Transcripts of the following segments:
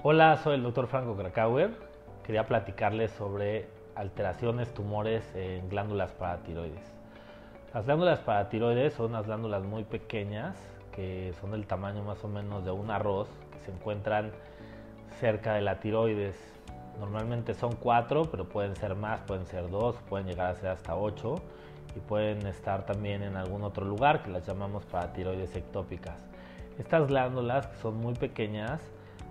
Hola, soy el doctor Franco Krakauer. Quería platicarles sobre alteraciones, tumores en glándulas paratiroides. Las glándulas paratiroides son unas glándulas muy pequeñas que son del tamaño más o menos de un arroz que se encuentran cerca de la tiroides. Normalmente son cuatro, pero pueden ser más, pueden ser dos, pueden llegar a ser hasta ocho y pueden estar también en algún otro lugar que las llamamos paratiroides ectópicas. Estas glándulas que son muy pequeñas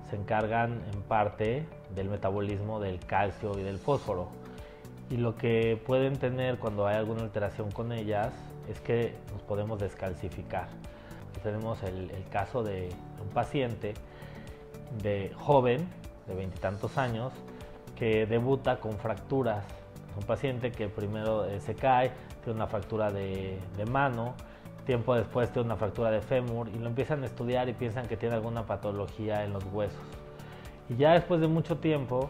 se encargan en parte del metabolismo del calcio y del fósforo. Y lo que pueden tener cuando hay alguna alteración con ellas es que nos podemos descalcificar. Tenemos el, caso de un paciente de joven, de veintitantos años, que debuta con fracturas. Un paciente que primero eh, se cae, tiene una fractura de, mano, tiempo después tiene una fractura de fémur y lo empiezan a estudiar y piensan que tiene alguna patología en los huesos. Y ya después de mucho tiempo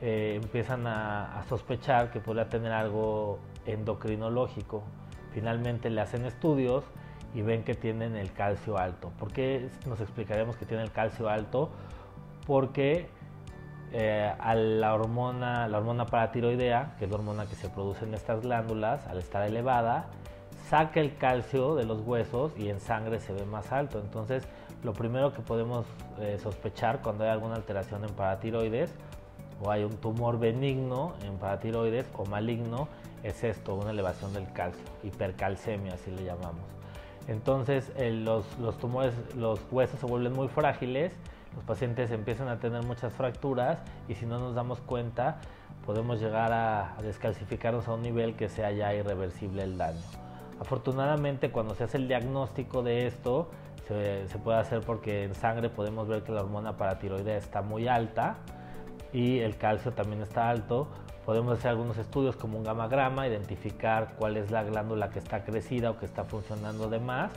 eh, empiezan a, sospechar que podría tener algo endocrinológico. Finalmente le hacen estudios y ven que tienen el calcio alto. ¿Por qué nos explicaremos que tiene el calcio alto? Porque eh, a la hormona, la hormona paratiroidea, que es la hormona que se produce en estas glándulas, al estar elevada, saca el calcio de los huesos y en sangre se ve más alto. Entonces, lo primero que podemos eh, sospechar cuando hay alguna alteración en paratiroides o hay un tumor benigno en paratiroides o maligno es esto, una elevación del calcio, hipercalcemia así le llamamos. Entonces los, los tumores, los huesos se vuelven muy frágiles, los pacientes empiezan a tener muchas fracturas y si no nos damos cuenta podemos llegar a, descalcificarnos a un nivel que sea ya irreversible el daño. Afortunadamente cuando se hace el diagnóstico de esto, se, puede hacer porque en sangre podemos ver que la hormona paratiroidea está muy alta y el calcio también está alto. Podemos hacer algunos estudios como un gamagrama, identificar cuál es la glándula que está crecida o que está funcionando de más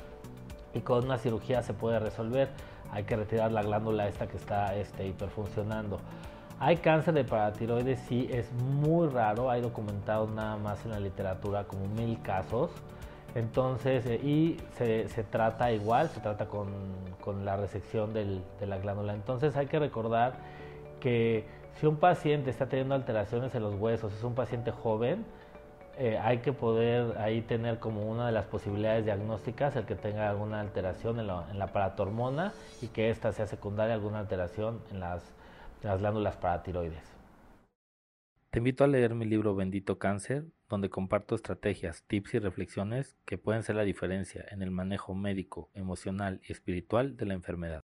y con una cirugía se puede resolver. Hay que retirar la glándula esta que está este, hiperfuncionando. Hay cáncer de paratiroides, sí, es muy raro, hay documentado nada más en la literatura como mil casos. Entonces, eh, y se, trata igual, se trata con, la resección de la glándula. Entonces hay que recordar que si un paciente está teniendo alteraciones en los huesos, es un paciente joven, eh, hay que poder ahí tener como una de las posibilidades diagnósticas el que tenga alguna alteración en la, en la paratormona y que ésta sea secundaria alguna alteración en las, en las glándulas paratiroides. Te invito a leer mi libro Bendito Cáncer, donde comparto estrategias, tips y reflexiones que pueden ser la diferencia en el manejo médico, emocional y espiritual de la enfermedad.